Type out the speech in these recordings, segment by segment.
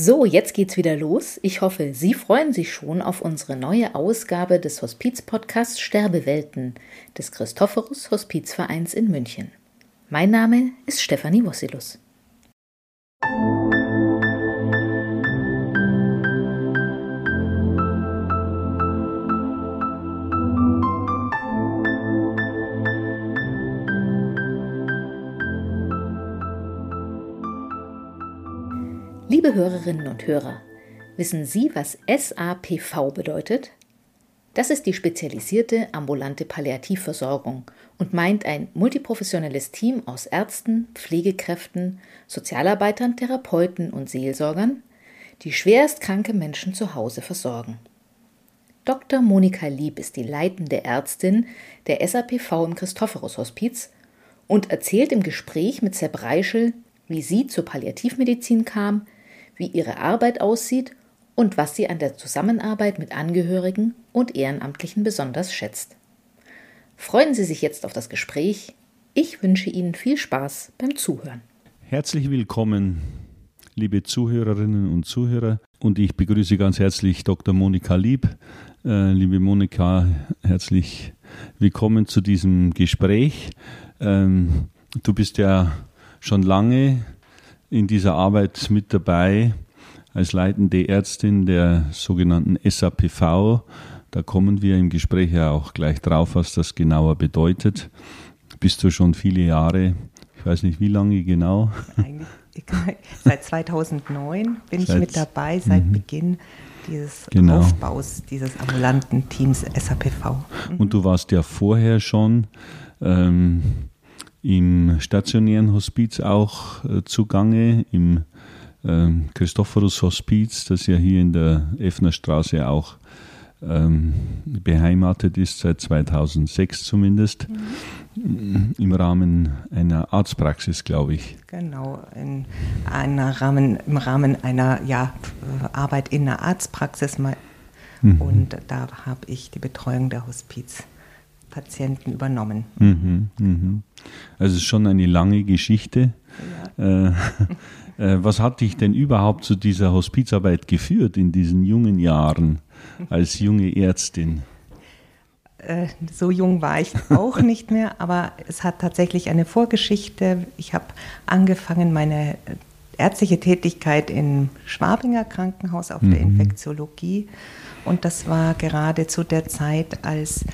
So, jetzt geht's wieder los. Ich hoffe, Sie freuen sich schon auf unsere neue Ausgabe des Hospiz-Podcasts Sterbewelten des Christophorus Hospizvereins in München. Mein Name ist Stefanie Wossilus. Liebe Hörerinnen und Hörer, wissen Sie, was SAPV bedeutet? Das ist die spezialisierte ambulante Palliativversorgung und meint ein multiprofessionelles Team aus Ärzten, Pflegekräften, Sozialarbeitern, Therapeuten und Seelsorgern, die schwerst kranke Menschen zu Hause versorgen. Dr. Monika Lieb ist die leitende Ärztin der SAPV im Christophorus Hospiz und erzählt im Gespräch mit Sepp Reichel, wie sie zur Palliativmedizin kam, wie ihre Arbeit aussieht und was sie an der Zusammenarbeit mit Angehörigen und Ehrenamtlichen besonders schätzt. Freuen Sie sich jetzt auf das Gespräch. Ich wünsche Ihnen viel Spaß beim Zuhören. Herzlich willkommen, liebe Zuhörerinnen und Zuhörer. Und ich begrüße ganz herzlich Dr. Monika Lieb. Äh, liebe Monika, herzlich willkommen zu diesem Gespräch. Ähm, du bist ja schon lange in dieser Arbeit mit dabei als leitende Ärztin der sogenannten SAPV. Da kommen wir im Gespräch ja auch gleich drauf, was das genauer bedeutet. Bist du schon viele Jahre, ich weiß nicht wie lange genau? Eigentlich seit 2009 bin seit, ich mit dabei, seit -hmm. Beginn dieses genau. Aufbaus dieses ambulanten Teams SAPV. Mhm. Und du warst ja vorher schon ähm, im stationären Hospiz auch äh, zugange, im äh, Christophorus Hospiz, das ja hier in der Effner Straße auch ähm, beheimatet ist, seit 2006 zumindest, mhm. im Rahmen einer Arztpraxis, glaube ich. Genau, in einer Rahmen, im Rahmen einer ja, Arbeit in einer Arztpraxis. Mhm. Und da habe ich die Betreuung der Hospiz. Patienten übernommen. Mhm, mhm. Also es ist schon eine lange Geschichte. Ja. Äh, äh, was hat dich denn überhaupt zu dieser Hospizarbeit geführt in diesen jungen Jahren als junge Ärztin? Äh, so jung war ich auch nicht mehr, aber es hat tatsächlich eine Vorgeschichte. Ich habe angefangen, meine ärztliche Tätigkeit im Schwabinger Krankenhaus auf mhm. der Infektiologie. Und das war gerade zu der Zeit, als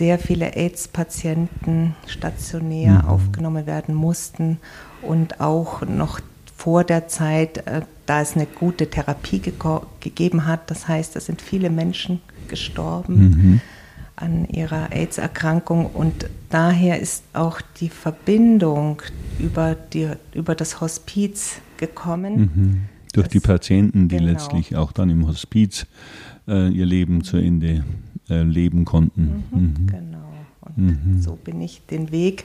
sehr viele AIDS-Patienten stationär mhm. aufgenommen werden mussten und auch noch vor der Zeit, äh, da es eine gute Therapie ge gegeben hat. Das heißt, es sind viele Menschen gestorben mhm. an ihrer AIDS-Erkrankung und daher ist auch die Verbindung über, die, über das Hospiz gekommen. Mhm. Durch das, die Patienten, die genau. letztlich auch dann im Hospiz äh, ihr Leben zu Ende äh, leben konnten. Mhm, mhm. Genau. Und mhm. so bin ich den Weg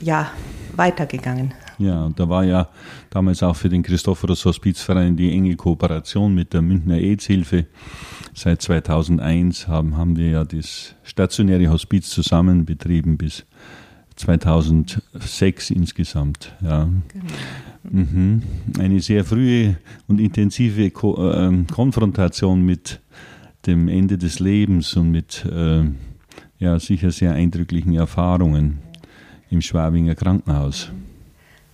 ja weitergegangen. Ja, da war ja damals auch für den Christophorus Hospizverein die enge Kooperation mit der Münchner AIDS-Hilfe. Seit 2001 haben, haben wir ja das stationäre Hospiz zusammen betrieben bis 2006 insgesamt. Ja. Genau. Mhm. Eine sehr frühe und intensive Ko äh, Konfrontation mit dem Ende des Lebens und mit äh, ja, sicher sehr eindrücklichen Erfahrungen im Schwabinger Krankenhaus.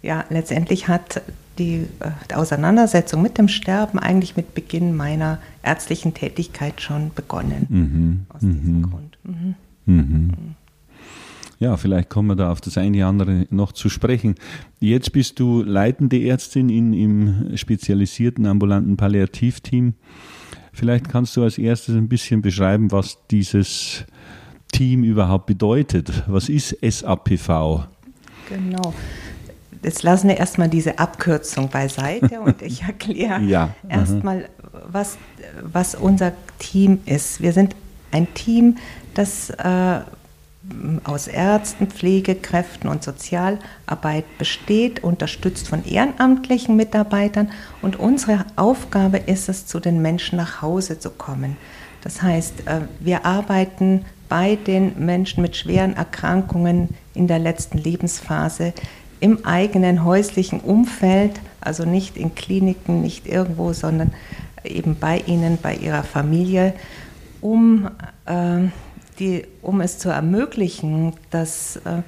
Ja, letztendlich hat die, äh, die Auseinandersetzung mit dem Sterben eigentlich mit Beginn meiner ärztlichen Tätigkeit schon begonnen. Mhm. Aus diesem mhm. Grund. Mhm. mhm. Ja, vielleicht kommen wir da auf das eine oder andere noch zu sprechen. Jetzt bist du leitende Ärztin in, im spezialisierten ambulanten Palliativteam. Vielleicht kannst du als erstes ein bisschen beschreiben, was dieses Team überhaupt bedeutet. Was ist SAPV? Genau. Jetzt lassen wir erstmal diese Abkürzung beiseite und ich erkläre ja. erstmal, was, was unser Team ist. Wir sind ein Team, das äh, aus Ärzten, Pflegekräften und Sozialarbeit besteht, unterstützt von ehrenamtlichen Mitarbeitern. Und unsere Aufgabe ist es, zu den Menschen nach Hause zu kommen. Das heißt, äh, wir arbeiten bei den Menschen mit schweren Erkrankungen in der letzten Lebensphase im eigenen häuslichen Umfeld, also nicht in Kliniken, nicht irgendwo, sondern eben bei ihnen, bei ihrer Familie, um, äh, die, um es zu ermöglichen, dass äh,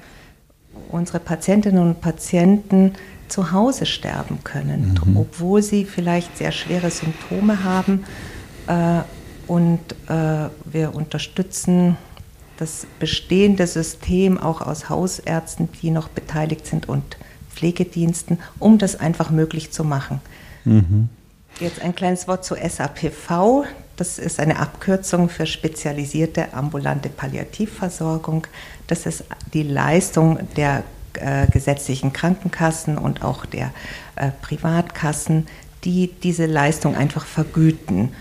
unsere Patientinnen und Patienten zu Hause sterben können, mhm. obwohl sie vielleicht sehr schwere Symptome haben. Äh, und äh, wir unterstützen das bestehende System auch aus Hausärzten, die noch beteiligt sind und Pflegediensten, um das einfach möglich zu machen. Mhm. Jetzt ein kleines Wort zu SAPV. Das ist eine Abkürzung für spezialisierte ambulante Palliativversorgung. Das ist die Leistung der äh, gesetzlichen Krankenkassen und auch der äh, Privatkassen, die diese Leistung einfach vergüten.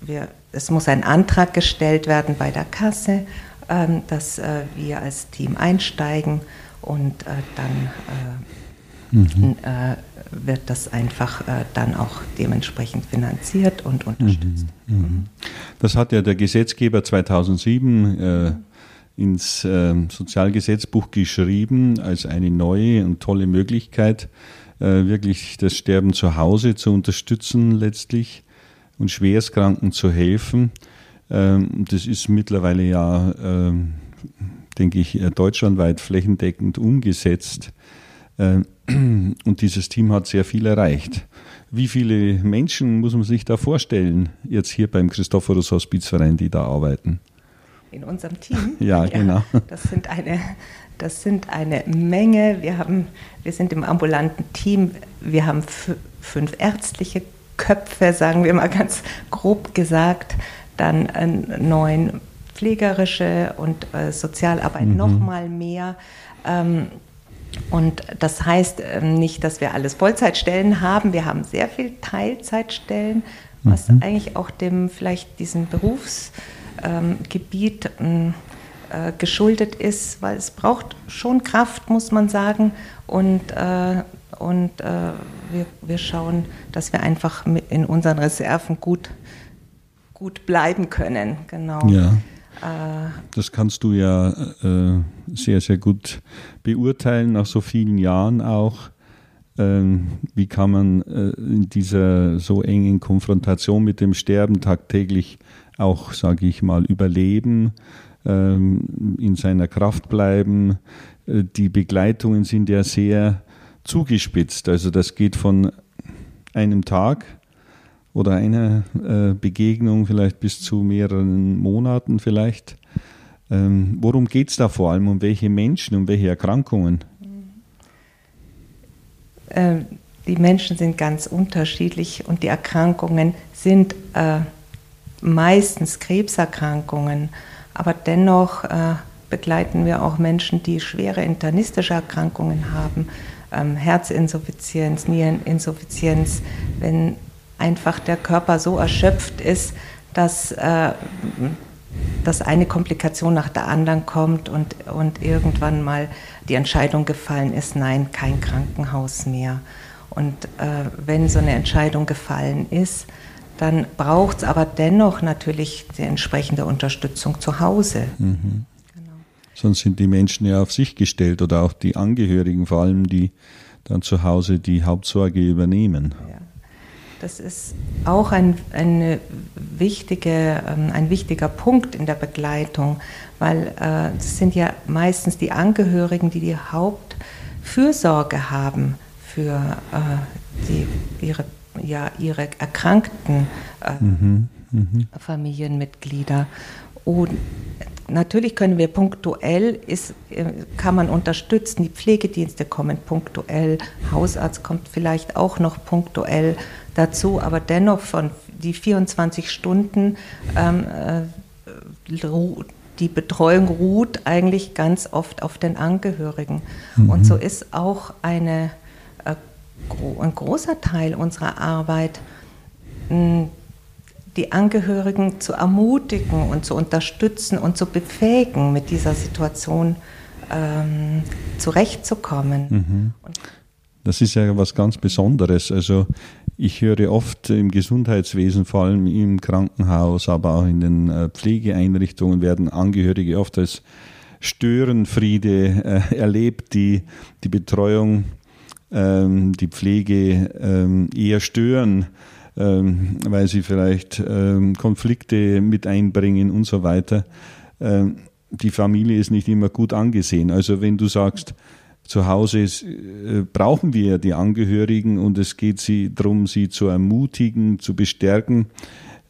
Wir, es muss ein Antrag gestellt werden bei der Kasse, ähm, dass äh, wir als Team einsteigen und äh, dann mhm. Äh, wird das einfach äh, dann auch dementsprechend finanziert und unterstützt. Mhm. Mhm. Das hat ja der Gesetzgeber 2007 ins äh, Sozialgesetzbuch geschrieben als eine neue und tolle Möglichkeit, äh, wirklich das Sterben zu Hause zu unterstützen letztlich und Schwerstkranken zu helfen. Ähm, das ist mittlerweile ja, äh, denke ich, deutschlandweit flächendeckend umgesetzt. Und dieses Team hat sehr viel erreicht. Wie viele Menschen muss man sich da vorstellen, jetzt hier beim Christophorus Hospizverein, die da arbeiten? in unserem Team. Ja, genau. Ja, das sind eine, das sind eine Menge. Wir haben, wir sind im ambulanten Team. Wir haben fünf ärztliche Köpfe, sagen wir mal ganz grob gesagt, dann äh, neun pflegerische und äh, Sozialarbeit mhm. noch mal mehr. Ähm, und das heißt ähm, nicht, dass wir alles Vollzeitstellen haben. Wir haben sehr viel Teilzeitstellen, was mhm. eigentlich auch dem vielleicht diesen Berufs ähm, ähm, äh, geschuldet ist, weil es braucht schon Kraft, muss man sagen. Und, äh, und äh, wir, wir schauen, dass wir einfach in unseren Reserven gut, gut bleiben können. Genau. Ja. Äh, das kannst du ja äh, sehr, sehr gut beurteilen, nach so vielen Jahren auch. Ähm, wie kann man äh, in dieser so engen Konfrontation mit dem Sterben tagtäglich auch, sage ich mal, überleben, ähm, in seiner Kraft bleiben. Äh, die Begleitungen sind ja sehr zugespitzt. Also das geht von einem Tag oder einer äh, Begegnung vielleicht bis zu mehreren Monaten vielleicht. Ähm, worum geht es da vor allem? Um welche Menschen, um welche Erkrankungen? Ähm, die Menschen sind ganz unterschiedlich und die Erkrankungen sind äh, meistens Krebserkrankungen, aber dennoch äh, begleiten wir auch Menschen, die schwere internistische Erkrankungen haben, ähm, Herzinsuffizienz, Niereninsuffizienz, wenn einfach der Körper so erschöpft ist, dass, äh, dass eine Komplikation nach der anderen kommt und, und irgendwann mal die Entscheidung gefallen ist, nein, kein Krankenhaus mehr. Und äh, wenn so eine Entscheidung gefallen ist, dann braucht es aber dennoch natürlich die entsprechende Unterstützung zu Hause. Mhm. Genau. Sonst sind die Menschen ja auf sich gestellt oder auch die Angehörigen vor allem, die dann zu Hause die Hauptsorge übernehmen. Ja. Das ist auch ein, eine wichtige, ähm, ein wichtiger Punkt in der Begleitung, weil äh, es sind ja meistens die Angehörigen, die die Hauptfürsorge haben für äh, die, ihre ja ihre erkrankten äh, mhm, mh. Familienmitglieder. Und natürlich können wir punktuell, ist, äh, kann man unterstützen, die Pflegedienste kommen punktuell, Hausarzt kommt vielleicht auch noch punktuell dazu, aber dennoch von die 24 Stunden ähm, äh, die Betreuung ruht eigentlich ganz oft auf den Angehörigen. Mhm. Und so ist auch eine ein großer Teil unserer Arbeit, die Angehörigen zu ermutigen und zu unterstützen und zu befähigen, mit dieser Situation ähm, zurechtzukommen. Mhm. Das ist ja was ganz Besonderes. Also ich höre oft im Gesundheitswesen, vor allem im Krankenhaus, aber auch in den äh, Pflegeeinrichtungen werden Angehörige oft als Störenfriede äh, erlebt, die die Betreuung, ähm, die Pflege ähm, eher stören, ähm, weil sie vielleicht ähm, Konflikte mit einbringen und so weiter. Ähm, die Familie ist nicht immer gut angesehen. Also wenn du sagst, zu Hause ist, äh, brauchen wir die Angehörigen und es geht sie darum, sie zu ermutigen, zu bestärken.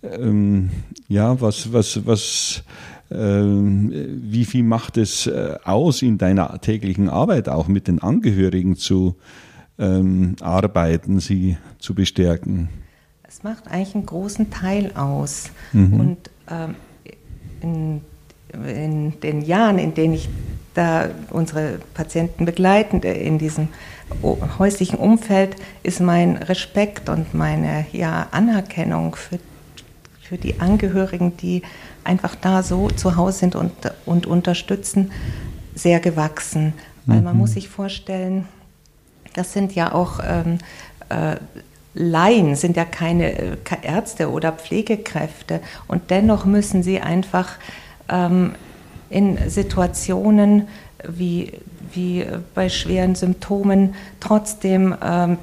Ähm, ja, was, was, was, ähm, wie viel macht es äh, aus in deiner täglichen Arbeit auch mit den Angehörigen zu ähm, arbeiten, sie zu bestärken? Es macht eigentlich einen großen Teil aus. Mhm. Und ähm, in, in den Jahren, in denen ich da unsere Patienten begleiten in diesem häuslichen Umfeld, ist mein Respekt und meine ja, Anerkennung für, für die Angehörigen, die einfach da so zu Hause sind und, und unterstützen, sehr gewachsen. Weil man mhm. muss sich vorstellen, das sind ja auch ähm, äh, Laien, sind ja keine äh, Ärzte oder Pflegekräfte und dennoch müssen sie einfach ähm, in Situationen wie, wie bei schweren Symptomen trotzdem ähm,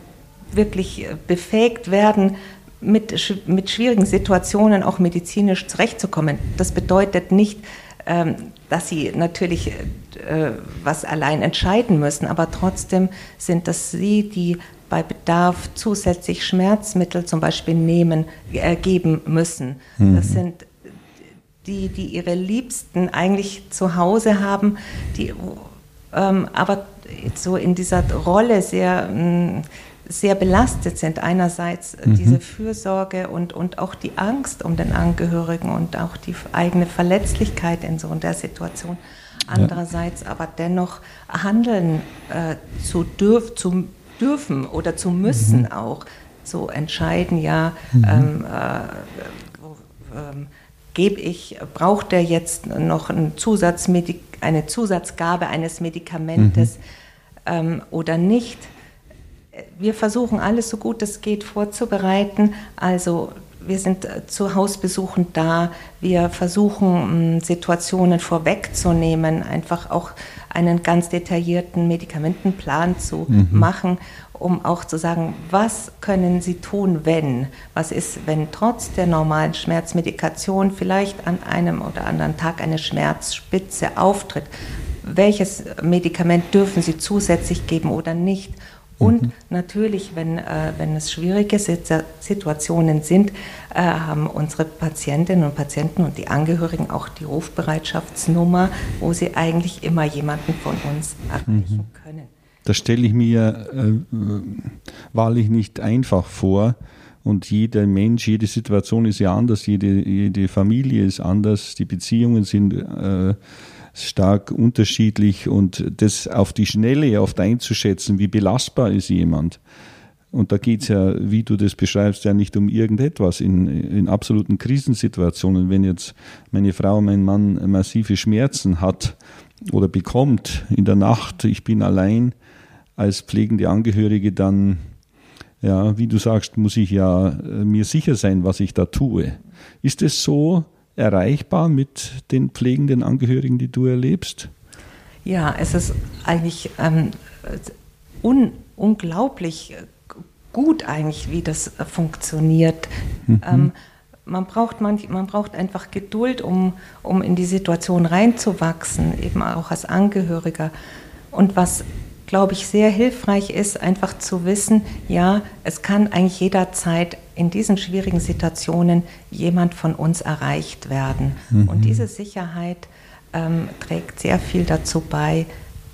wirklich befähigt werden, mit, mit schwierigen Situationen auch medizinisch zurechtzukommen. Das bedeutet nicht, ähm, dass sie natürlich äh, was allein entscheiden müssen, aber trotzdem sind das sie, die bei Bedarf zusätzlich Schmerzmittel zum Beispiel nehmen, äh, geben müssen. Mhm. Das sind die, die ihre Liebsten eigentlich zu Hause haben, die ähm, aber so in dieser Rolle sehr, mm, sehr belastet sind. Einerseits mhm. diese Fürsorge und, und auch die Angst um den Angehörigen und auch die eigene Verletzlichkeit in so einer Situation. Andererseits ja. aber dennoch handeln äh, zu, dürf, zu dürfen oder zu müssen mhm. auch, so entscheiden, ja, mhm. ähm, äh, ähm, gebe ich, braucht er jetzt noch ein Zusatzmedik eine Zusatzgabe eines Medikamentes mhm. ähm, oder nicht. Wir versuchen alles so gut es geht vorzubereiten. Also wir sind zu Hausbesuchen da. Wir versuchen Situationen vorwegzunehmen, einfach auch einen ganz detaillierten Medikamentenplan zu mhm. machen um auch zu sagen, was können Sie tun, wenn? Was ist, wenn trotz der normalen Schmerzmedikation vielleicht an einem oder anderen Tag eine Schmerzspitze auftritt? Welches Medikament dürfen Sie zusätzlich geben oder nicht? Und mhm. natürlich, wenn, äh, wenn es schwierige Situationen sind, äh, haben unsere Patientinnen und Patienten und die Angehörigen auch die Rufbereitschaftsnummer, wo sie eigentlich immer jemanden von uns erreichen mhm. können. Das stelle ich mir äh, wahrlich nicht einfach vor. Und jeder Mensch, jede Situation ist ja anders, jede, jede Familie ist anders, die Beziehungen sind äh, stark unterschiedlich und das auf die Schnelle oft einzuschätzen, wie belastbar ist jemand. Und da geht es ja, wie du das beschreibst, ja nicht um irgendetwas. In, in absoluten Krisensituationen, wenn jetzt meine Frau, mein Mann massive Schmerzen hat oder bekommt in der Nacht, ich bin allein, als pflegende Angehörige dann, ja, wie du sagst, muss ich ja äh, mir sicher sein, was ich da tue. Ist es so erreichbar mit den pflegenden Angehörigen, die du erlebst? Ja, es ist eigentlich ähm, un unglaublich gut eigentlich, wie das funktioniert. Mhm. Ähm, man braucht, manch, man braucht einfach Geduld, um, um in die Situation reinzuwachsen, eben auch als Angehöriger. Und was glaube ich, sehr hilfreich ist, einfach zu wissen, ja, es kann eigentlich jederzeit in diesen schwierigen Situationen jemand von uns erreicht werden. Mhm. Und diese Sicherheit ähm, trägt sehr viel dazu bei,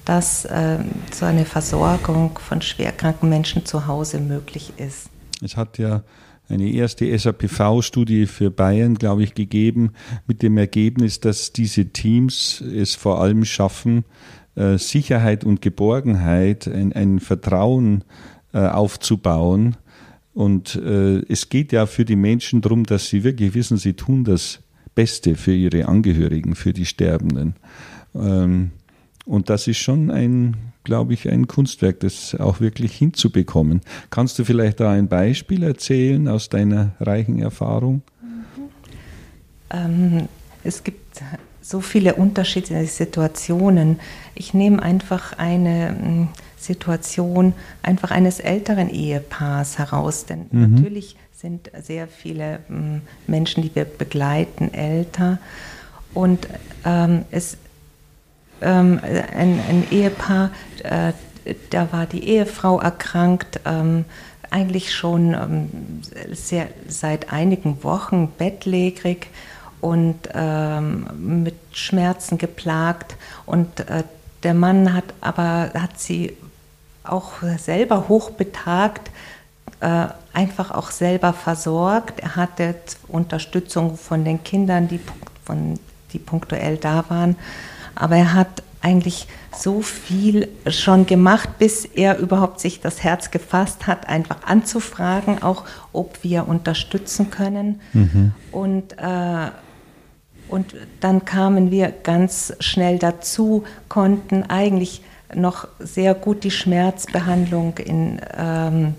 dass ähm, so eine Versorgung von schwerkranken Menschen zu Hause möglich ist. Es hat ja eine erste SAPV-Studie für Bayern, glaube ich, gegeben, mit dem Ergebnis, dass diese Teams es vor allem schaffen, Sicherheit und Geborgenheit, ein, ein Vertrauen äh, aufzubauen. Und äh, es geht ja für die Menschen darum, dass sie wirklich wissen, sie tun das Beste für ihre Angehörigen, für die Sterbenden. Ähm, und das ist schon ein, glaube ich, ein Kunstwerk, das auch wirklich hinzubekommen. Kannst du vielleicht da ein Beispiel erzählen aus deiner reichen Erfahrung? Mhm. Ähm, es gibt so viele unterschiedliche Situationen. Ich nehme einfach eine hm, Situation einfach eines älteren Ehepaars heraus, denn mhm. natürlich sind sehr viele hm, Menschen, die wir begleiten, älter. Und ähm, es ähm, ein, ein, Ehepaar, äh, da war die Ehefrau erkrankt, ähm, eigentlich schon ähm, sehr, seit einigen Wochen bettlägerig und ähm, mit Schmerzen geplagt. Und äh, der Mann hat aber hat sie auch selber hochbetagt, äh, einfach auch selber versorgt. Er hatte Unterstützung von den Kindern, die, von, die punktuell da waren. Aber er hat eigentlich so viel schon gemacht, bis er überhaupt sich das Herz gefasst hat, einfach anzufragen, auch ob wir unterstützen können. Mhm. Und, äh, und dann kamen wir ganz schnell dazu, konnten eigentlich noch sehr gut die Schmerzbehandlung in, ähm,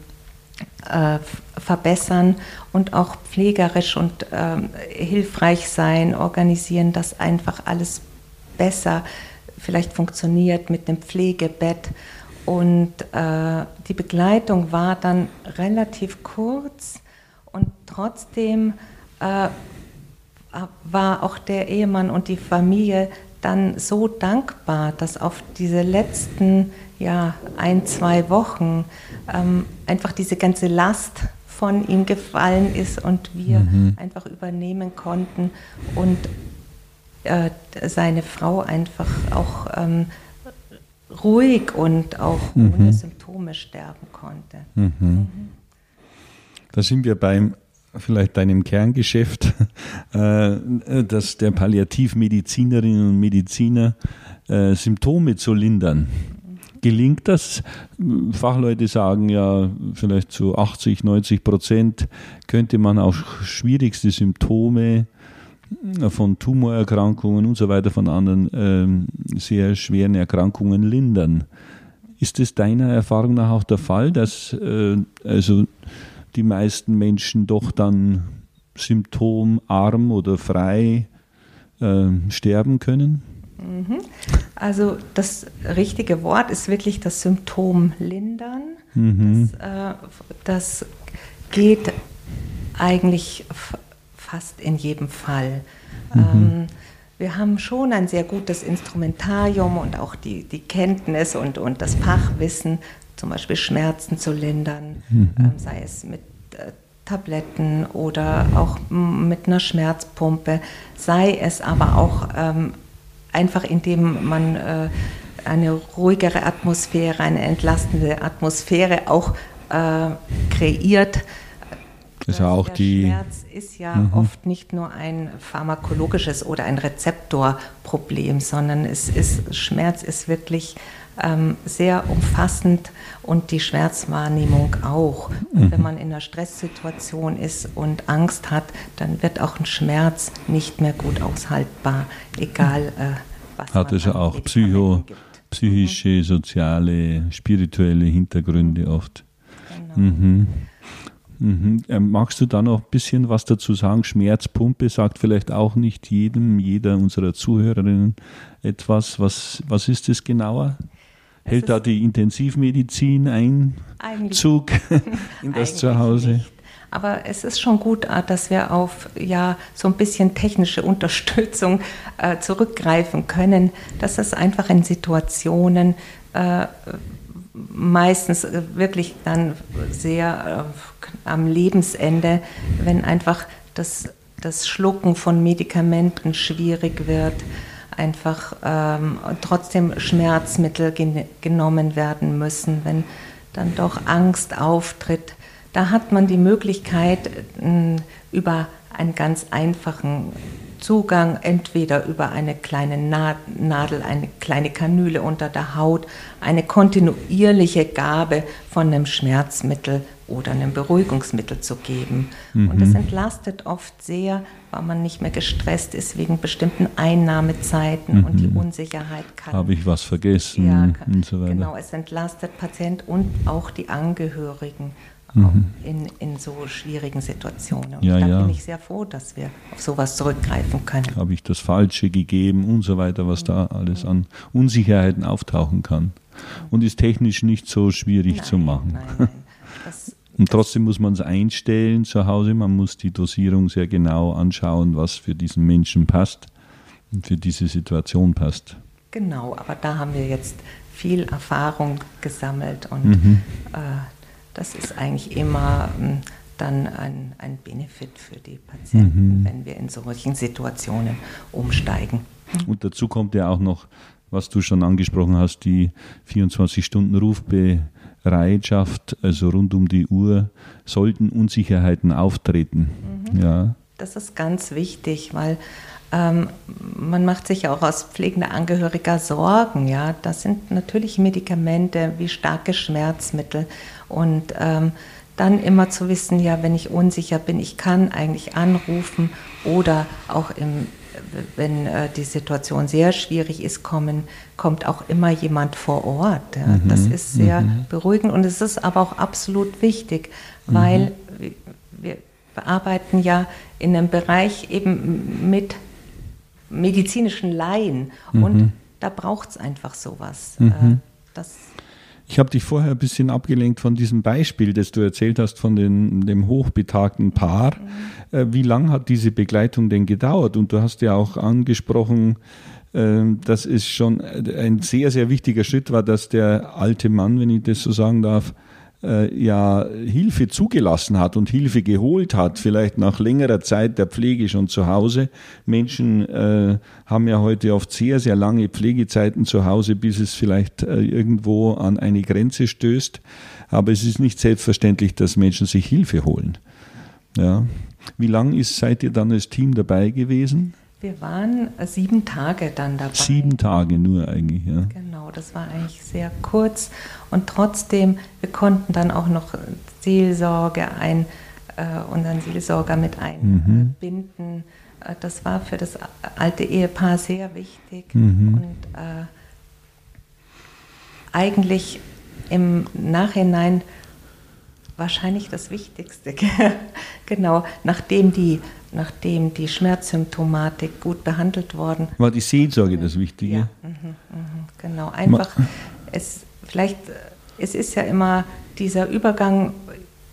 äh, verbessern und auch pflegerisch und ähm, hilfreich sein, organisieren, dass einfach alles besser vielleicht funktioniert mit dem Pflegebett. Und äh, die Begleitung war dann relativ kurz und trotzdem äh, war auch der Ehemann und die Familie dann so dankbar, dass auf diese letzten ja, ein, zwei Wochen ähm, einfach diese ganze Last von ihm gefallen ist und wir mhm. einfach übernehmen konnten und äh, seine Frau einfach auch ähm, ruhig und auch mhm. ohne Symptome sterben konnte. Mhm. Mhm. Da sind wir beim vielleicht deinem Kerngeschäft, äh, dass der Palliativmedizinerinnen und Mediziner äh, Symptome zu lindern. Gelingt das? Fachleute sagen ja, vielleicht zu 80, 90 Prozent könnte man auch schwierigste Symptome von Tumorerkrankungen und so weiter, von anderen ähm, sehr schweren Erkrankungen lindern. Ist es deiner Erfahrung nach auch der Fall, dass äh, also die meisten Menschen doch dann symptomarm oder frei äh, sterben können? Mhm. Also das richtige Wort ist wirklich das Symptom lindern. Mhm. Das, äh, das geht eigentlich fast in jedem Fall. Mhm. Ähm, wir haben schon ein sehr gutes Instrumentarium und auch die, die Kenntnis und, und das Fachwissen, zum Beispiel Schmerzen zu lindern, mhm. ähm, sei es mit äh, Tabletten oder auch mit einer Schmerzpumpe, sei es aber auch ähm, einfach indem man äh, eine ruhigere Atmosphäre, eine entlastende Atmosphäre auch äh, kreiert, ist ja auch der die. Schmerz ist ja mhm. oft nicht nur ein pharmakologisches oder ein Rezeptorproblem, sondern es ist, Schmerz ist wirklich ähm, sehr umfassend und die Schmerzwahrnehmung auch. Mhm. Wenn man in einer Stresssituation ist und Angst hat, dann wird auch ein Schmerz nicht mehr gut aushaltbar, egal äh, was Hat es ja auch Psycho, psychische, mhm. soziale, spirituelle Hintergründe oft. Genau. Mhm. Mhm. Ähm, magst du da noch ein bisschen was dazu sagen? Schmerzpumpe sagt vielleicht auch nicht jedem, jeder unserer Zuhörerinnen etwas. Was, was ist das genauer? Hält da die Intensivmedizin Einzug in das Zuhause? Nicht. Aber es ist schon gut, äh, dass wir auf ja so ein bisschen technische Unterstützung äh, zurückgreifen können, dass es einfach in Situationen äh, meistens äh, wirklich dann sehr äh, am Lebensende, wenn einfach das, das Schlucken von Medikamenten schwierig wird, einfach ähm, trotzdem Schmerzmittel gen genommen werden müssen, wenn dann doch Angst auftritt. Da hat man die Möglichkeit, äh, über einen ganz einfachen Zugang entweder über eine kleine Nadel, eine kleine Kanüle unter der Haut, eine kontinuierliche Gabe von einem Schmerzmittel oder einem Beruhigungsmittel zu geben. Mhm. Und das entlastet oft sehr, weil man nicht mehr gestresst ist wegen bestimmten Einnahmezeiten mhm. und die Unsicherheit kann. Habe ich was vergessen ja, kann, und so weiter. Genau, es entlastet Patient und auch die Angehörigen. Mhm. in, in so schwierigen Situationen. Und ja, da ja. bin ich sehr froh, dass wir auf sowas zurückgreifen können. Habe ich das Falsche gegeben und so weiter, was da alles an Unsicherheiten auftauchen kann. Und ist technisch nicht so schwierig nein, zu machen. Nein, nein. Das, und trotzdem muss man es einstellen zu Hause. Man muss die Dosierung sehr genau anschauen, was für diesen Menschen passt und für diese Situation passt. Genau, aber da haben wir jetzt viel Erfahrung gesammelt und Mhm. äh, das ist eigentlich immer ähm, dann ein, ein Benefit für die Patienten, Mhm. wenn wir in solchen Situationen umsteigen. Und dazu kommt ja auch noch, was du schon angesprochen hast, die 24-Stunden-Rufbereitschaft, also rund um die Uhr, sollten Unsicherheiten auftreten. Ja. Das ist ganz wichtig, weil ähm, man macht sich ja auch als pflegender Angehöriger Sorgen. Ja, das sind natürlich Medikamente wie starke Schmerzmittel und ähm, dann immer zu wissen, ja, wenn ich unsicher bin, ich kann eigentlich anrufen oder auch im, wenn äh, die Situation sehr schwierig ist, kommen, kommt auch immer jemand vor Ort. Ja. Mhm, Das ist sehr beruhigend und es ist aber auch absolut wichtig, weil wir, wir bearbeiten ja in einem Bereich eben mit medizinischen Laien und da braucht es einfach sowas. Äh, Das, Ich habe dich vorher ein bisschen abgelenkt von diesem Beispiel, das du erzählt hast von den, dem hochbetagten Paar. Äh, wie lang hat diese Begleitung denn gedauert? Und du hast ja auch angesprochen, äh, dass es schon ein sehr, sehr wichtiger Schritt war, dass der alte Mann, wenn ich das so sagen darf, äh, ja Hilfe zugelassen hat und Hilfe geholt hat, vielleicht nach längerer Zeit der Pflege schon zu Hause. Menschen äh, haben ja heute oft sehr, sehr lange Pflegezeiten zu Hause, bis es vielleicht äh, irgendwo an eine Grenze stößt. Aber es ist nicht selbstverständlich, dass Menschen sich Hilfe holen. Ja. Wie lange ist, seid ihr dann als Team dabei gewesen? Wir waren sieben Tage dann dabei. Sieben Tage nur eigentlich, ja. Genau, das war eigentlich sehr kurz und trotzdem, wir konnten dann auch noch Seelsorge ein, äh, unseren Seelsorger mit einbinden. Äh, das war für das alte Ehepaar sehr wichtig und äh, eigentlich im Nachhinein wahrscheinlich das Wichtigste. genau, nachdem die, nachdem die Schmerzsymptomatik gut behandelt worden War die Seelsorge das Wichtige? ja, mhm, mhm, genau. Einfach, es vielleicht, es ist ja immer dieser Übergang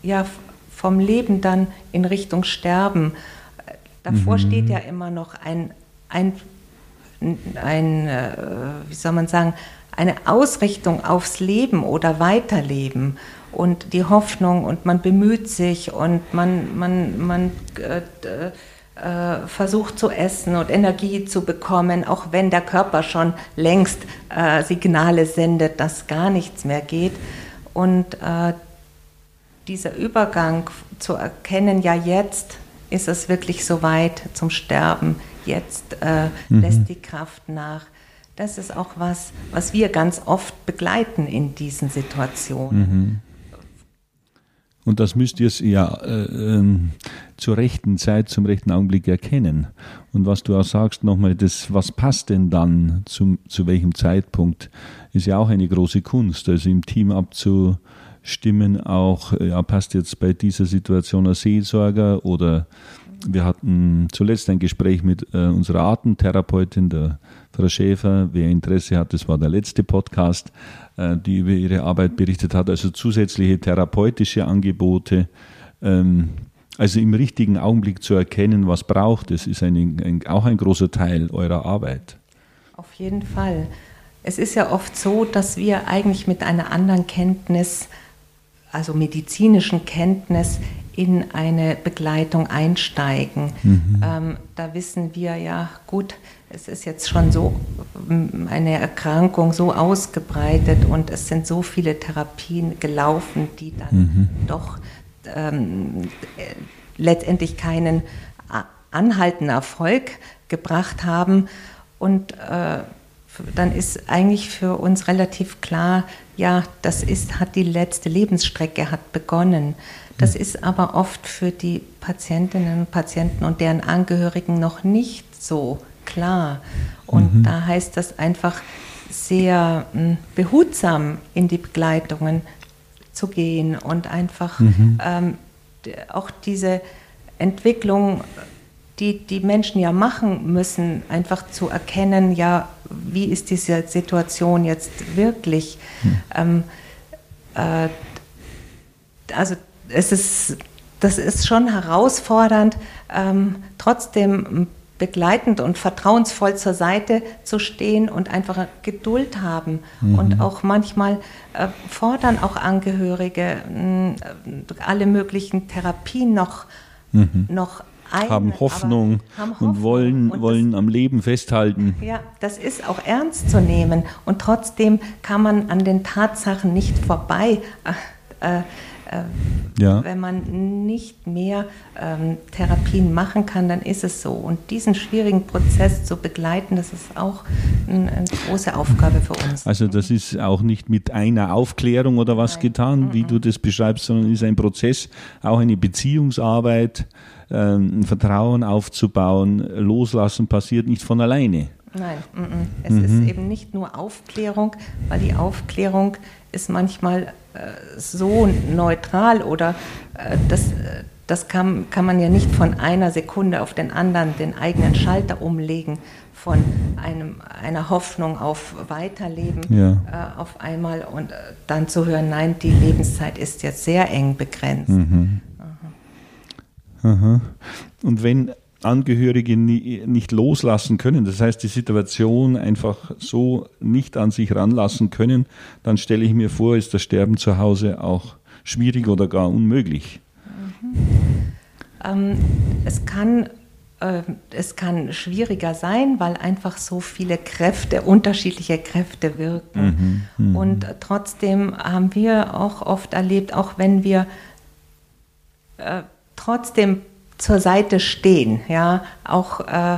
ja, vom Leben dann in Richtung Sterben. Davor steht ja immer noch ein, ein, ein äh, wie soll man sagen, eine Ausrichtung aufs Leben oder Weiterleben und die Hoffnung und man bemüht sich und man, man, man äh, äh, versucht zu essen und Energie zu bekommen, auch wenn der Körper schon längst äh, Signale sendet, dass gar nichts mehr geht. Und äh, dieser Übergang zu erkennen, ja jetzt ist es wirklich soweit zum Sterben, jetzt äh, lässt die Kraft nach. Das ist auch was, was wir ganz oft begleiten in diesen Situationen. Und das müsst ihr ja äh, ähm, zur rechten Zeit, zum rechten Augenblick erkennen. Und was du auch sagst nochmal, das, was passt denn dann zum, zu welchem Zeitpunkt, ist ja auch eine große Kunst. Also im Team abzustimmen, auch, äh, ja, passt jetzt bei dieser Situation ein Seelsorger oder wir hatten zuletzt ein Gespräch mit äh, unserer Artentherapeutin, der Frau Schäfer. Wer Interesse hat, das war der letzte Podcast, äh, die über ihre Arbeit berichtet hat. Also zusätzliche therapeutische Angebote. Ähm, also im richtigen Augenblick zu erkennen, was braucht es, ist ein, ein, auch ein großer Teil eurer Arbeit. Auf jeden Fall. Es ist ja oft so, dass wir eigentlich mit einer anderen Kenntnis, also medizinischen Kenntnis, in eine Begleitung einsteigen. Ähm, da wissen wir ja, gut, es ist jetzt schon so ähm, eine Erkrankung so ausgebreitet und es sind so viele Therapien gelaufen, die dann doch ähm, äh, letztendlich keinen a- anhaltenden Erfolg gebracht haben. Und äh, dann ist eigentlich für uns relativ klar, ja, das ist, hat die letzte Lebensstrecke hat begonnen. Das ist aber oft für die Patientinnen und Patienten und deren Angehörigen noch nicht so klar. Und da heißt das einfach sehr mh, behutsam in die Begleitungen zu gehen und einfach mhm. ähm, auch diese Entwicklung, die die Menschen ja machen müssen, einfach zu erkennen, ja, wie ist diese Situation jetzt wirklich? Mhm. Ähm, äh, also es ist, das ist schon herausfordernd, ähm, trotzdem begleitend und vertrauensvoll zur Seite zu stehen und einfach Geduld haben. Mhm. Und auch manchmal äh, fordern auch Angehörige äh, alle möglichen Therapien noch, mhm. noch ein, haben Hoffnung, haben Hoffnung und wollen, und wollen das, am Leben festhalten. Ja, das ist auch ernst zu nehmen. Und trotzdem kann man an den Tatsachen nicht vorbei. Äh, äh, ja. Wenn man nicht mehr ähm, Therapien machen kann, dann ist es so. Und diesen schwierigen Prozess zu begleiten, das ist auch ein, eine große Aufgabe für uns. Also das ist auch nicht mit einer Aufklärung oder was Nein. getan, wie du das beschreibst, sondern ist ein Prozess, auch eine Beziehungsarbeit, äh, ein Vertrauen aufzubauen. Loslassen passiert nicht von alleine. Nein, m -m. es mhm. ist eben nicht nur Aufklärung, weil die Aufklärung ist manchmal äh, so neutral oder äh, das, äh, das kann, kann man ja nicht von einer Sekunde auf den anderen den eigenen Schalter umlegen, von einem, einer Hoffnung auf Weiterleben ja. äh, auf einmal und äh, dann zu hören, nein, die Lebenszeit ist jetzt sehr eng begrenzt. Mhm. Aha. Aha. Und wenn Angehörige nicht loslassen können, das heißt die Situation einfach so nicht an sich ranlassen können, dann stelle ich mir vor, ist das Sterben zu Hause auch schwierig oder gar unmöglich. Mhm. Ähm, es, kann, äh, es kann schwieriger sein, weil einfach so viele Kräfte, unterschiedliche Kräfte wirken. Mhm, mh. Und trotzdem haben wir auch oft erlebt, auch wenn wir äh, trotzdem zur Seite stehen, ja, auch äh,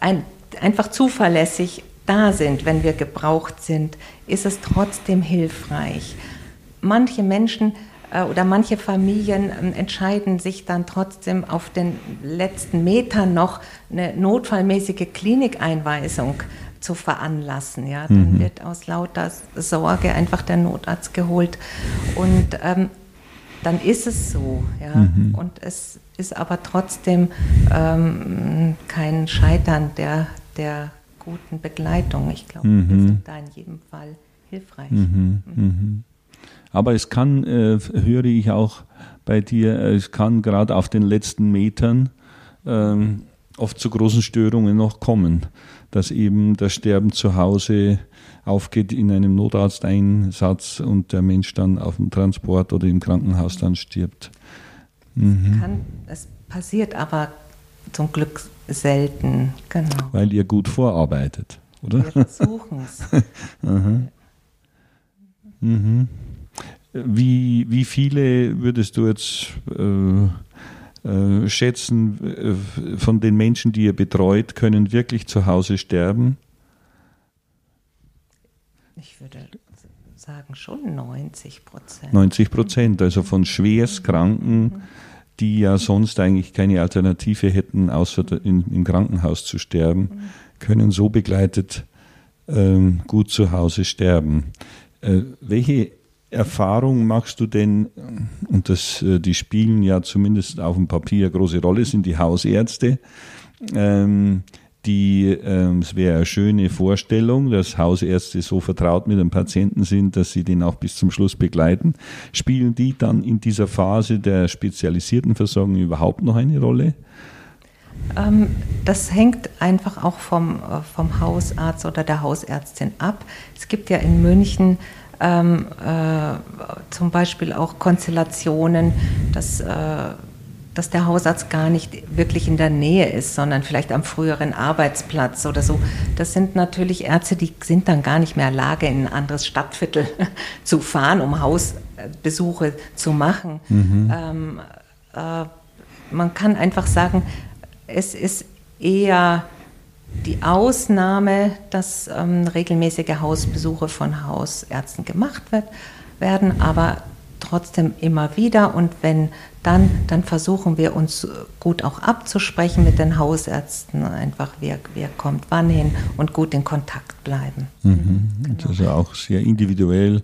ein, einfach zuverlässig da sind, wenn wir gebraucht sind, ist es trotzdem hilfreich. Manche Menschen äh, oder manche Familien äh, entscheiden sich dann trotzdem auf den letzten Metern noch eine notfallmäßige Klinikeinweisung zu veranlassen. Ja, dann mhm. wird aus lauter Sorge einfach der Notarzt geholt und ähm, dann ist es so. Ja? Mhm. Und es ist aber trotzdem ähm, kein Scheitern der, der guten Begleitung. Ich glaube, mhm. wir sind da in jedem Fall hilfreich. Mhm. mhm. mhm. Aber es kann, äh, höre ich auch bei dir, äh, es kann gerade auf den letzten Metern ähm, oft zu großen Störungen noch kommen, dass eben das Sterben zu Hause aufgeht in einem Notarzteinsatz und der Mensch dann auf dem Transport oder im Krankenhaus dann stirbt. Mhm. Es, kann, es passiert aber zum Glück selten, genau. Weil ihr gut vorarbeitet, oder? Wir versuchen es. mhm. Wie, wie viele würdest du jetzt äh, äh, schätzen, äh, von den Menschen, die ihr betreut, können wirklich zu Hause sterben? Ich würde sagen schon 90 Prozent. 90 Prozent, also von Schwerstkranken, die ja sonst eigentlich keine Alternative hätten, außer in, im Krankenhaus zu sterben, können so begleitet ähm, gut zu Hause sterben. Äh, welche Erfahrung machst du denn, und das, äh, die spielen ja zumindest auf dem Papier eine große Rolle, sind die Hausärzte. Ähm, die, ähm, es wäre eine schöne Vorstellung, dass Hausärzte so vertraut mit dem Patienten sind, dass sie den auch bis zum Schluss begleiten. Spielen die dann in dieser Phase der spezialisierten Versorgung überhaupt noch eine Rolle? Ähm, das hängt einfach auch vom, äh, vom Hausarzt oder der Hausärztin ab. Es gibt ja in München ähm, äh, zum Beispiel auch Konstellationen, dass äh, dass der Hausarzt gar nicht wirklich in der Nähe ist, sondern vielleicht am früheren Arbeitsplatz oder so. Das sind natürlich Ärzte, die sind dann gar nicht mehr in der Lage, in ein anderes Stadtviertel zu fahren, um Hausbesuche zu machen. Mhm. Ähm, äh, man kann einfach sagen, es ist eher die Ausnahme, dass ähm, regelmäßige Hausbesuche von Hausärzten gemacht wird, werden, aber trotzdem immer wieder und wenn dann, dann versuchen wir uns gut auch abzusprechen mit den Hausärzten, einfach wer, wer kommt wann hin und gut in Kontakt bleiben. Mhm. Genau. Also auch sehr individuell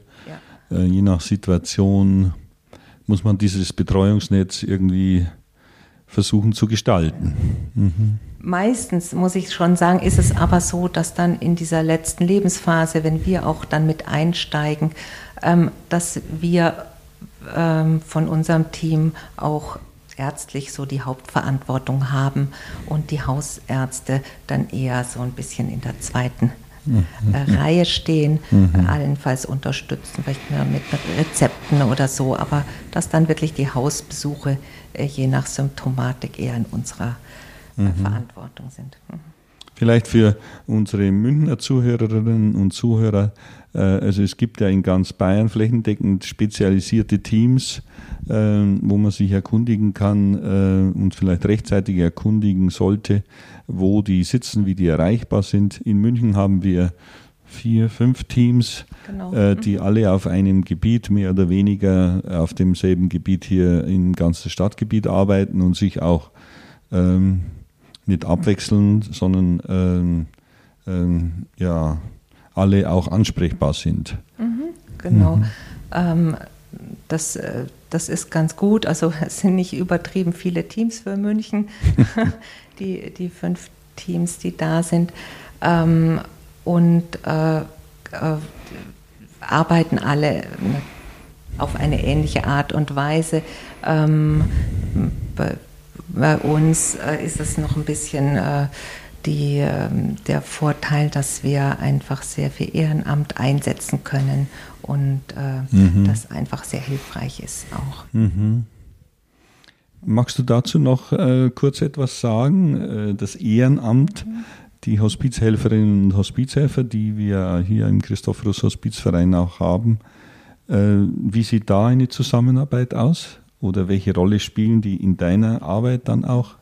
äh, je nach Situation muss man dieses Betreuungsnetz irgendwie versuchen zu gestalten. Mhm. Meistens muss ich schon sagen, ist es aber so, dass dann in dieser letzten Lebensphase, wenn wir auch dann mit einsteigen, ähm, dass wir ähm, von unserem Team auch ärztlich so die Hauptverantwortung haben und die Hausärzte dann eher so ein bisschen in der zweiten mhm. äh, Reihe stehen, mhm. allenfalls unterstützen, vielleicht mit Rezepten oder so, aber dass dann wirklich die Hausbesuche äh, je nach Symptomatik eher in unserer mhm. Verantwortung sind. Mhm. Vielleicht für unsere Münchner Zuhörerinnen und Zuhörer, äh, also es gibt ja in ganz Bayern flächendeckend spezialisierte Teams, äh, wo man sich erkundigen kann äh, und vielleicht rechtzeitig erkundigen sollte, wo die sitzen, wie die erreichbar sind. In München haben wir vier, fünf Teams, genau. die mhm. alle auf einem Gebiet mehr oder weniger auf demselben Gebiet hier im ganzen Stadtgebiet arbeiten und sich auch ähm, nicht abwechseln, sondern ähm, ähm, ja, alle auch ansprechbar sind. Mhm, genau. Mhm. Ähm, das, äh, das ist ganz gut. Also es sind nicht übertrieben viele Teams für München, die, die fünf Teams, die da sind. Ähm, und äh, äh, arbeiten alle auf eine ähnliche Art und Weise. Ähm, bei, uns äh, ist es noch ein bisschen äh, die, äh, der Vorteil, dass wir einfach sehr viel Ehrenamt einsetzen können und äh, mhm. das einfach sehr hilfreich ist auch. Mhm. Magst du dazu noch äh, kurz etwas sagen? Äh, das Ehrenamt, mhm. die Hospizhelferinnen und Hospizhelfer, die wir hier im Christophorus Hospizverein auch haben, wie sieht da eine Zusammenarbeit aus? Oder welche Rolle spielen die in deiner Arbeit dann auch?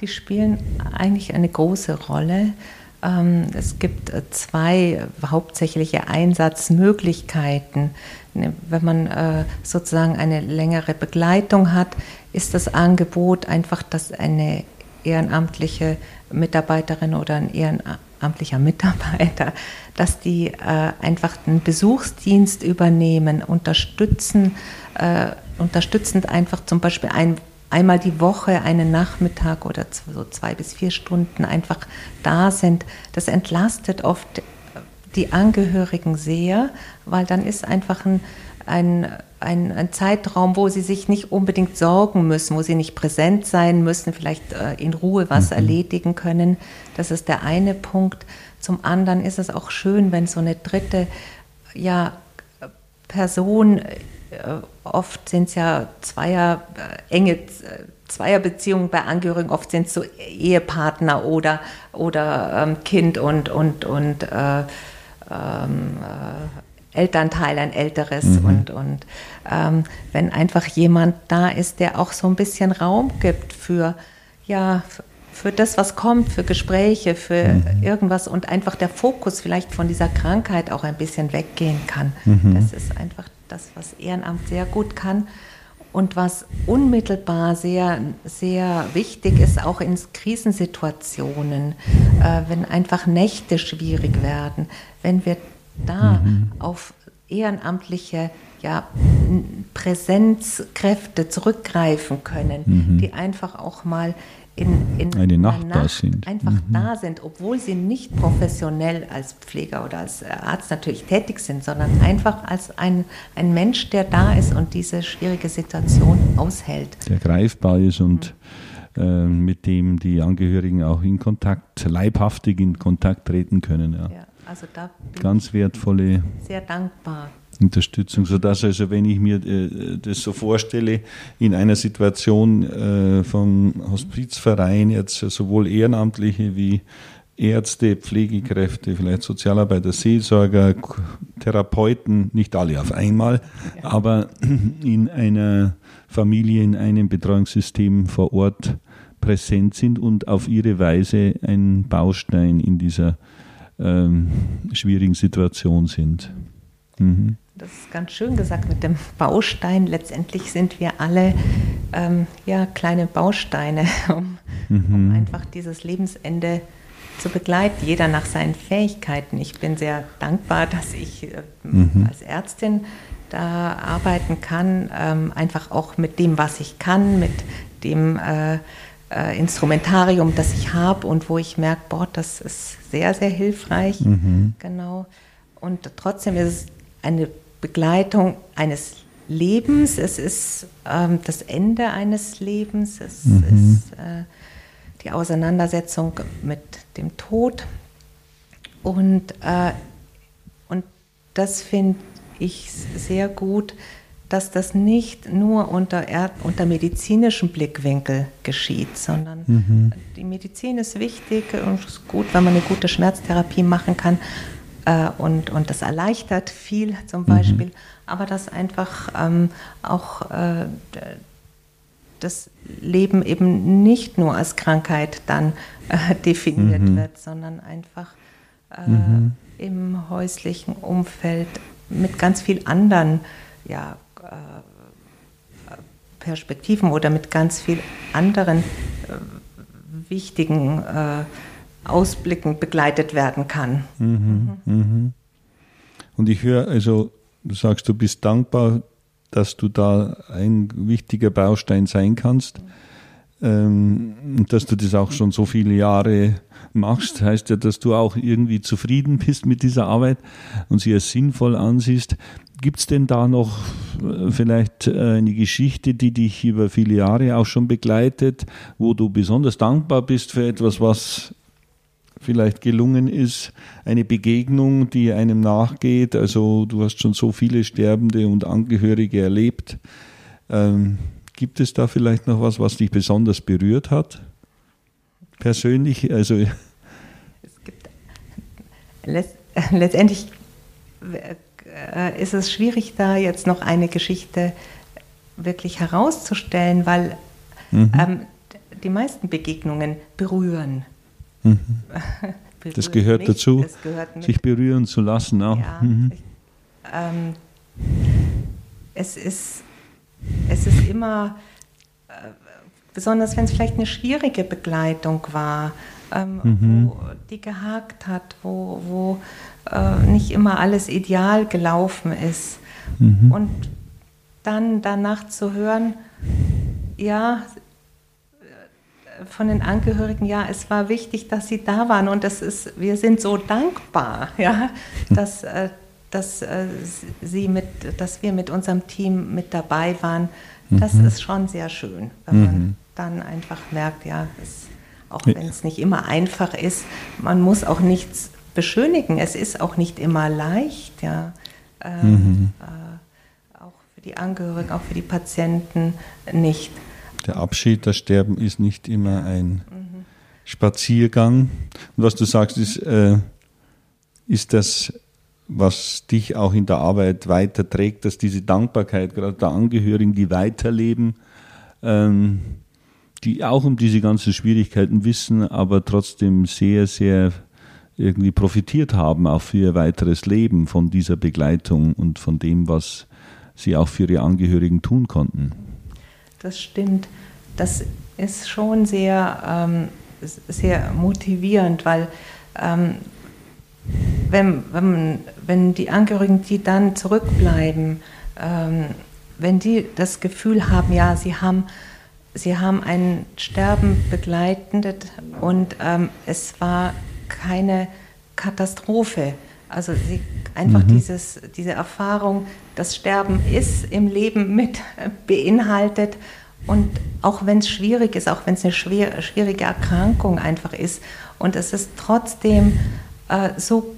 Die spielen eigentlich eine große Rolle. Ähm, es gibt äh, zwei hauptsächliche Einsatzmöglichkeiten. Ne, wenn man äh, sozusagen eine längere Begleitung hat, ist das Angebot einfach, dass eine ehrenamtliche Mitarbeiterin oder ein ehrenamtlicher Mitarbeiter, dass die äh, einfach den Besuchsdienst übernehmen, unterstützen unterstützend einfach zum Beispiel ein, einmal die Woche, einen Nachmittag oder so zwei bis vier Stunden einfach da sind. Das entlastet oft die Angehörigen sehr, weil dann ist einfach ein, ein, ein, ein, Zeitraum, wo sie sich nicht unbedingt sorgen müssen, wo sie nicht präsent sein müssen, vielleicht äh, in Ruhe was mhm. erledigen können. Das ist der eine Punkt. Zum anderen ist es auch schön, wenn so eine dritte ja, Person oft sind es ja Zweier, äh, enge äh, Zweierbeziehungen bei Angehörigen, oft sind es so Ehepartner oder, oder ähm, Kind und, und, und äh, ähm, äh, Elternteil, ein älteres. Mhm. Und, und ähm, wenn einfach jemand da ist, der auch so ein bisschen Raum gibt für, ja, für das, was kommt, für Gespräche, für mhm. irgendwas und einfach der Fokus vielleicht von dieser Krankheit auch ein bisschen weggehen kann. Mhm. Das ist einfach das, was Ehrenamt sehr gut kann und was unmittelbar sehr, sehr wichtig ist, auch in Krisensituationen, äh, wenn einfach Nächte schwierig werden, wenn wir da mhm. auf ehrenamtliche ja, Präsenzkräfte zurückgreifen können, mhm. die einfach auch mal in, in eine Nacht, Nacht da sind. einfach mhm. da sind, obwohl sie nicht professionell als Pfleger oder als Arzt natürlich tätig sind, sondern einfach als ein, ein Mensch, der da ist und diese schwierige Situation aushält. Der greifbar ist und mhm. äh, mit dem die Angehörigen auch in Kontakt, leibhaftig in Kontakt treten können. Ja. ja also da Ganz wertvolle. Sehr dankbar Unterstützung, sodass also, wenn ich mir äh, das so vorstelle, in einer Situation äh, vom Hospizverein jetzt sowohl Ehrenamtliche wie Ärzte, Pflegekräfte, vielleicht Sozialarbeiter, Seelsorger, Therapeuten, nicht alle auf einmal, aber in einer Familie, in einem Betreuungssystem vor Ort präsent sind und auf ihre Weise ein Baustein in dieser ähm, schwierigen Situation sind. Mhm das ist ganz schön gesagt mit dem Baustein. Letztendlich sind wir alle ähm, ja, kleine Bausteine, um, mhm. um, einfach dieses Lebensende zu begleiten, jeder nach seinen Fähigkeiten. Ich bin sehr dankbar, dass ich äh, mhm. als Ärztin da arbeiten kann, ähm, einfach auch mit dem, was ich kann, mit dem äh, äh, Instrumentarium, das ich habe und wo ich merke, boah, das ist sehr, sehr hilfreich. Mhm. Genau. Und trotzdem ist es eine Begleitung eines Lebens, es ist ähm, das Ende eines Lebens, es mhm. ist äh, die Auseinandersetzung mit dem Tod. Und, äh, und das finde ich sehr gut, dass das nicht nur unter, unter medizinischem Blickwinkel geschieht, sondern mhm. die Medizin ist wichtig und es ist gut, wenn man eine gute Schmerztherapie machen kann und, und das erleichtert viel zum Beispiel, mhm. aber dass einfach ähm, auch äh, das Leben eben nicht nur als Krankheit dann äh, definiert mhm. wird, sondern einfach äh, mhm. im häuslichen Umfeld mit ganz viel anderen ja, äh, Perspektiven oder mit ganz viel anderen äh, wichtigen äh, Ausblicken begleitet werden kann. Mhm. Mhm. Und ich höre, also du sagst, du bist dankbar, dass du da ein wichtiger Baustein sein kannst. Ähm, und dass du das auch schon so viele Jahre machst, heißt ja, dass du auch irgendwie zufrieden bist mit dieser Arbeit und sie als sinnvoll ansiehst. Gibt es denn da noch äh, vielleicht äh, eine Geschichte, die dich über viele Jahre auch schon begleitet, wo du besonders dankbar bist für etwas, was vielleicht gelungen ist, eine Begegnung, die einem nachgeht? Also du hast schon so viele Sterbende und Angehörige erlebt. Ähm, gibt es da vielleicht noch was, was dich besonders berührt hat? Persönlich, also. Es gibt letztendlich äh, ist es schwierig, da jetzt noch eine Geschichte wirklich herauszustellen, weil mhm. ähm, die meisten Begegnungen berühren. Mhm. das gehört mich, dazu, das gehört sich berühren zu lassen auch. Ja, mhm. ich, ähm, es, ist, es ist immer, äh, besonders wenn es vielleicht eine schwierige Begleitung war, ähm, mhm. wo die gehakt hat, wo, wo äh, nicht immer alles ideal gelaufen ist. Mhm. Und dann danach zu hören, ja, von den Angehörigen, ja, es war wichtig, dass sie da waren und das ist, wir sind so dankbar, ja, dass, äh, dass, äh, sie mit, dass wir mit unserem Team mit dabei waren. Das mhm. ist schon sehr schön, wenn man mhm. dann einfach merkt, ja, es, auch wenn es nicht immer einfach ist, man muss auch nichts beschönigen. Es ist auch nicht immer leicht, ja. Äh, mhm. äh, auch für die Angehörigen, auch für die Patienten nicht. Der Abschied, das Sterben ist nicht immer ein mhm. Spaziergang. Und was du sagst, ist, äh, ist das, was dich auch in der Arbeit weiterträgt, dass diese Dankbarkeit gerade der Angehörigen, die weiterleben, ähm, die auch um diese ganzen Schwierigkeiten wissen, aber trotzdem sehr, sehr irgendwie profitiert haben, auch für ihr weiteres Leben von dieser Begleitung und von dem, was sie auch für ihre Angehörigen tun konnten. Das stimmt. Das ist schon sehr, ähm, sehr motivierend, weil ähm, wenn, wenn, wenn die Angehörigen, die dann zurückbleiben, ähm, wenn die das Gefühl haben, ja, sie haben, sie haben ein Sterben begleitet und ähm, es war keine Katastrophe. Also sie, einfach mhm. dieses, diese Erfahrung, das Sterben ist im Leben mit beinhaltet. Und auch wenn es schwierig ist, auch wenn es eine schwer, schwierige Erkrankung einfach ist, und es ist trotzdem äh, so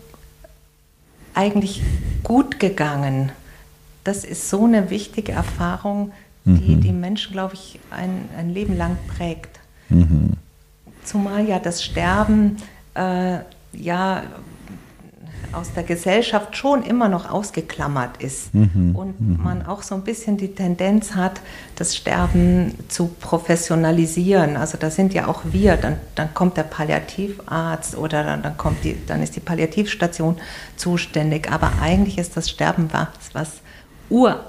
eigentlich gut gegangen, das ist so eine wichtige Erfahrung, die mhm. die Menschen, glaube ich, ein, ein Leben lang prägt. Mhm. Zumal ja das Sterben äh, ja aus der Gesellschaft schon immer noch ausgeklammert ist mhm, und mhm. man auch so ein bisschen die Tendenz hat, das Sterben zu professionalisieren. Also da sind ja auch wir, dann, dann kommt der Palliativarzt oder dann, dann, kommt die, dann ist die Palliativstation zuständig. Aber eigentlich ist das Sterben was, was ur,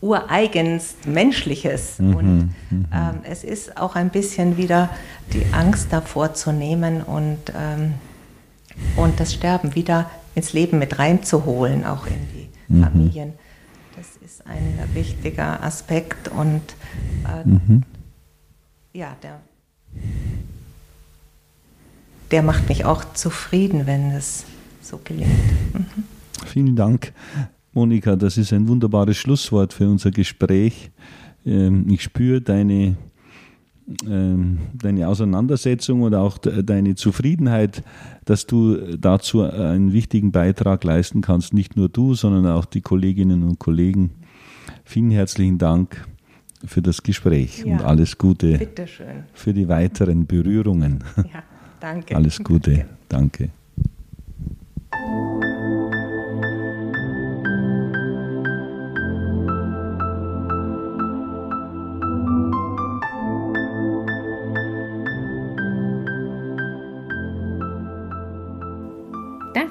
ureigens Menschliches. Mhm, und mhm. ähm, es ist auch ein bisschen wieder die Angst davor zu nehmen und, ähm, und das Sterben wieder ins Leben mit reinzuholen, auch in die mhm. Familien. Das ist ein wichtiger Aspekt und äh, mhm. ja, der, der macht mich auch zufrieden, wenn es so gelingt. Mhm. Vielen Dank. Monika, das ist ein wunderbares Schlusswort für unser Gespräch. Ähm, ich spüre deine, deine Auseinandersetzung oder auch deine Zufriedenheit, dass du dazu einen wichtigen Beitrag leisten kannst. Nicht nur du, sondern auch die Kolleginnen und Kollegen. Vielen herzlichen Dank für das Gespräch ja, und alles Gute für die weiteren Berührungen. Ja, danke. Alles Gute. danke.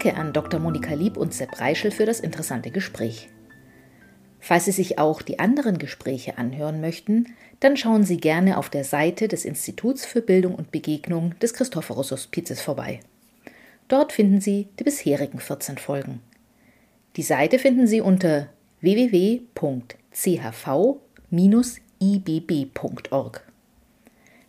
Danke an Dr. Monika Lieb und Sepp Reischel für das interessante Gespräch. Falls Sie sich auch die anderen Gespräche anhören möchten, dann schauen Sie gerne auf der Seite des Instituts für Bildung und Begegnung des Christophorus Hospizes vorbei. Dort finden Sie die bisherigen 14 Folgen. Die Seite finden Sie unter www.chv-ibb.org.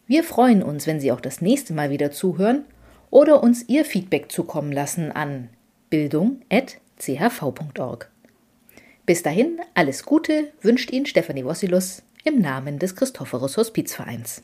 Wir freuen uns, wenn Sie auch das nächste Mal wieder zuhören oder uns Ihr Feedback zukommen lassen an bildung.chv.org. Bis dahin alles Gute wünscht Ihnen Stefanie Wossilus im Namen des Christophorus Hospizvereins.